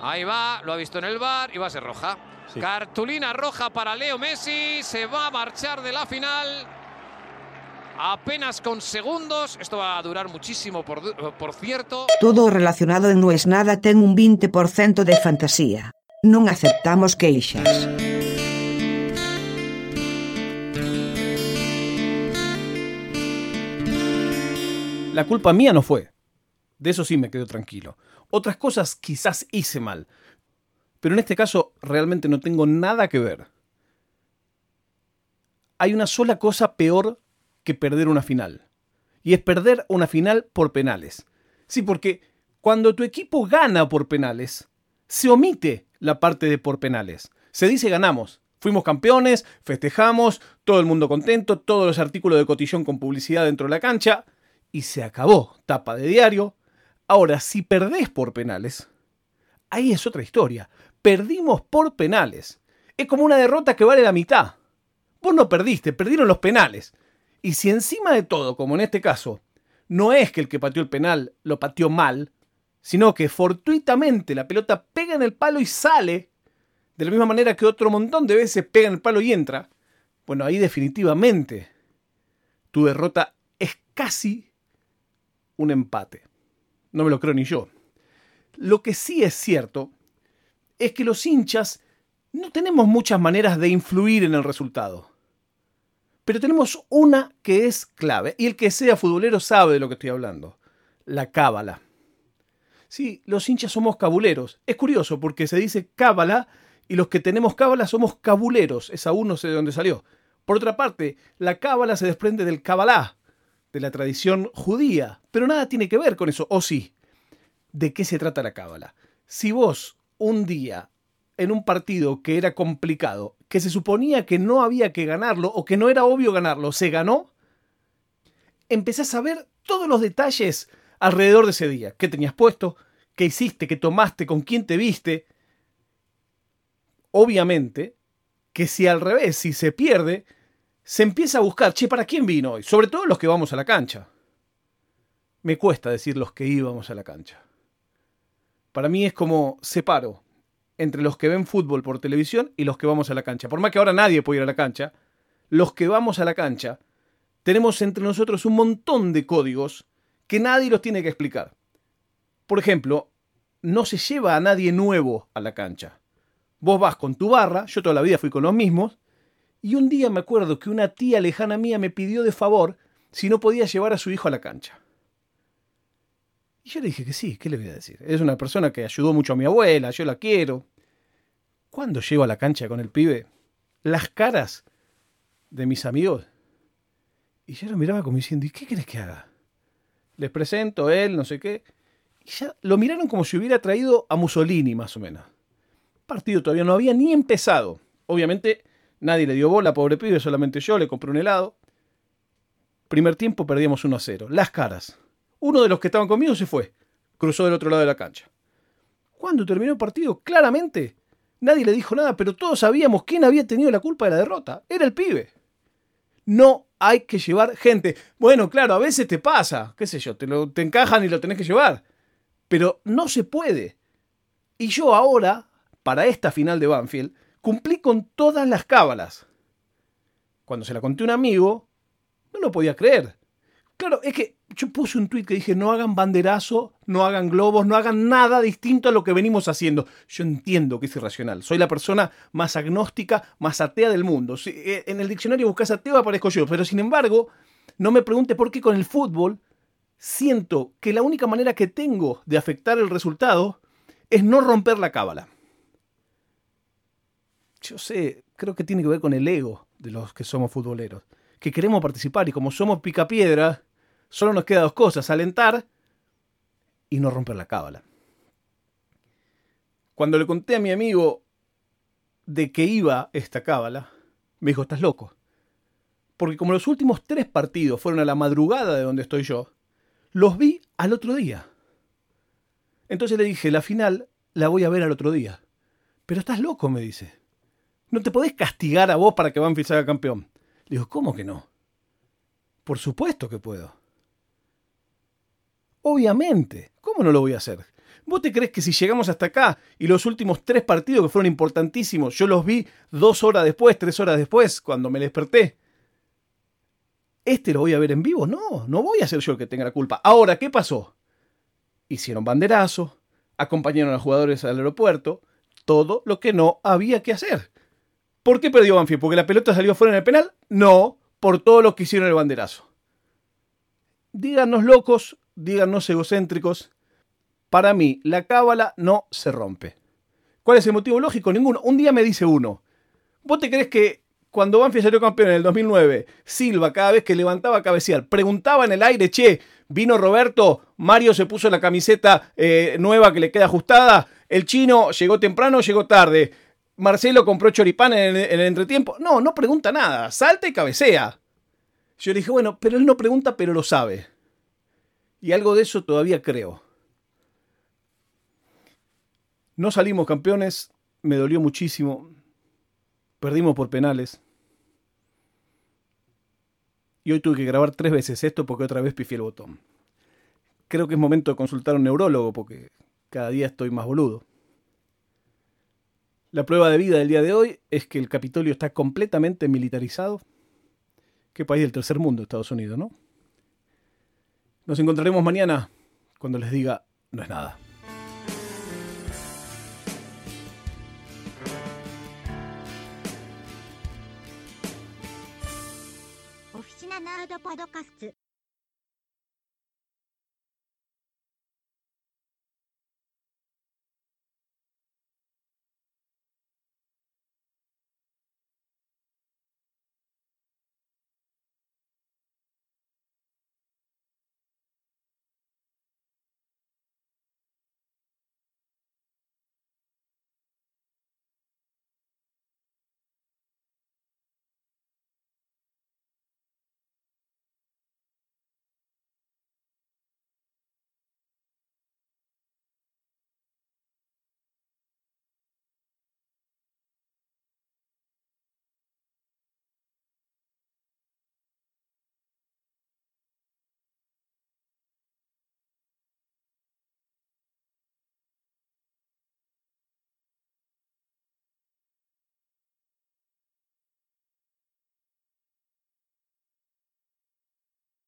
Ahí va, lo ha visto en el bar y va a ser roja. Cartulina roja para Leo Messi. Se va a marchar de la final. Apenas con segundos. Esto va a durar muchísimo, por, por cierto. Todo relacionado en No es Nada ten un 20% de fantasía. Non aceptamos queixas. La culpa mía no fue. De eso sí me quedo tranquilo. Otras cosas quizás hice mal. Pero en este caso realmente no tengo nada que ver. Hay una sola cosa peor que perder una final. Y es perder una final por penales. Sí, porque cuando tu equipo gana por penales, se omite la parte de por penales. Se dice ganamos. Fuimos campeones, festejamos, todo el mundo contento, todos los artículos de cotillón con publicidad dentro de la cancha, y se acabó. Tapa de diario. Ahora, si perdés por penales, ahí es otra historia. Perdimos por penales. Es como una derrota que vale la mitad. Vos no perdiste, perdieron los penales. Y si encima de todo, como en este caso, no es que el que pateó el penal lo pateó mal, sino que fortuitamente la pelota pega en el palo y sale, de la misma manera que otro montón de veces pega en el palo y entra, bueno, ahí definitivamente tu derrota es casi un empate. No me lo creo ni yo. Lo que sí es cierto es que los hinchas no tenemos muchas maneras de influir en el resultado. Pero tenemos una que es clave, y el que sea futbolero sabe de lo que estoy hablando, la cábala. Sí, los hinchas somos cabuleros. Es curioso porque se dice cábala y los que tenemos cábala somos cabuleros. Esa aún no sé de dónde salió. Por otra parte, la cábala se desprende del cabalá, de la tradición judía, pero nada tiene que ver con eso, o sí. ¿De qué se trata la cábala? Si vos un día en un partido que era complicado, que se suponía que no había que ganarlo o que no era obvio ganarlo, se ganó, empezás a ver todos los detalles alrededor de ese día. ¿Qué tenías puesto? ¿Qué hiciste? ¿Qué tomaste? ¿Con quién te viste? Obviamente que si al revés, si se pierde, se empieza a buscar, che, ¿para quién vino hoy? Sobre todo los que vamos a la cancha. Me cuesta decir los que íbamos a la cancha. Para mí es como separo entre los que ven fútbol por televisión y los que vamos a la cancha. Por más que ahora nadie puede ir a la cancha, los que vamos a la cancha tenemos entre nosotros un montón de códigos que nadie los tiene que explicar. Por ejemplo, no se lleva a nadie nuevo a la cancha. Vos vas con tu barra, yo toda la vida fui con los mismos, y un día me acuerdo que una tía lejana mía me pidió de favor si no podía llevar a su hijo a la cancha. Y yo le dije que sí, ¿qué le voy a decir? Es una persona que ayudó mucho a mi abuela, yo la quiero. Cuando llego a la cancha con el pibe, las caras de mis amigos, y yo lo miraba como diciendo, ¿y qué querés que haga? Les presento él, no sé qué. Y ya lo miraron como si hubiera traído a Mussolini, más o menos. El partido todavía no había ni empezado. Obviamente, nadie le dio bola, pobre pibe, solamente yo, le compré un helado. Primer tiempo perdíamos 1 a 0. Las caras. Uno de los que estaban conmigo se fue. Cruzó del otro lado de la cancha. Cuando terminó el partido, claramente, nadie le dijo nada, pero todos sabíamos quién había tenido la culpa de la derrota. Era el pibe. No hay que llevar gente. Bueno, claro, a veces te pasa, qué sé yo, te, lo, te encajan y lo tenés que llevar. Pero no se puede. Y yo ahora, para esta final de Banfield, cumplí con todas las cábalas. Cuando se la conté a un amigo, no lo podía creer. Claro, es que yo puse un tuit que dije, no hagan banderazo, no hagan globos, no hagan nada distinto a lo que venimos haciendo. Yo entiendo que es irracional. Soy la persona más agnóstica, más atea del mundo. Si eh, en el diccionario buscas ateo, aparezco yo. Pero sin embargo, no me pregunte por qué con el fútbol siento que la única manera que tengo de afectar el resultado es no romper la cábala. Yo sé, creo que tiene que ver con el ego de los que somos futboleros. Que queremos participar y como somos picapiedra, solo nos queda dos cosas, alentar y no romper la cábala. Cuando le conté a mi amigo de que iba esta cábala, me dijo, estás loco. Porque como los últimos tres partidos fueron a la madrugada de donde estoy yo, los vi al otro día. Entonces le dije, la final la voy a ver al otro día. Pero estás loco, me dice. No te podés castigar a vos para que Banfield salga campeón. Le digo, ¿cómo que no? Por supuesto que puedo. Obviamente, ¿cómo no lo voy a hacer? ¿Vos te crees que si llegamos hasta acá y los últimos tres partidos que fueron importantísimos, yo los vi dos horas después, tres horas después, cuando me desperté? ¿Este lo voy a ver en vivo? No, no voy a ser yo el que tenga la culpa. Ahora, ¿qué pasó? Hicieron banderazo, acompañaron a jugadores al aeropuerto, todo lo que no había que hacer. ¿Por qué perdió Banfield? ¿Porque la pelota salió fuera en el penal? No, por todo lo que hicieron el banderazo. Díganos locos, díganos egocéntricos. Para mí, la cábala no se rompe. ¿Cuál es el motivo lógico? Ninguno. Un día me dice uno. ¿Vos te crees que cuando Banfield salió campeón en el 2009, Silva cada vez que levantaba a cabecear, preguntaba en el aire, che, vino Roberto, Mario se puso la camiseta eh, nueva que le queda ajustada, el chino llegó temprano, llegó tarde, Marcelo compró choripán en el, en el entretiempo. No, no pregunta nada, salta y cabecea. Yo le dije, bueno, pero él no pregunta, pero lo sabe. Y algo de eso todavía creo. No salimos campeones, me dolió muchísimo. Perdimos por penales. Y hoy tuve que grabar tres veces esto porque otra vez pifié el botón. Creo que es momento de consultar a un neurólogo porque cada día estoy más boludo. La prueba de vida del día de hoy es que el Capitolio está completamente militarizado. Qué país del tercer mundo, Estados Unidos, ¿no? Nos encontraremos mañana cuando les diga no es nada.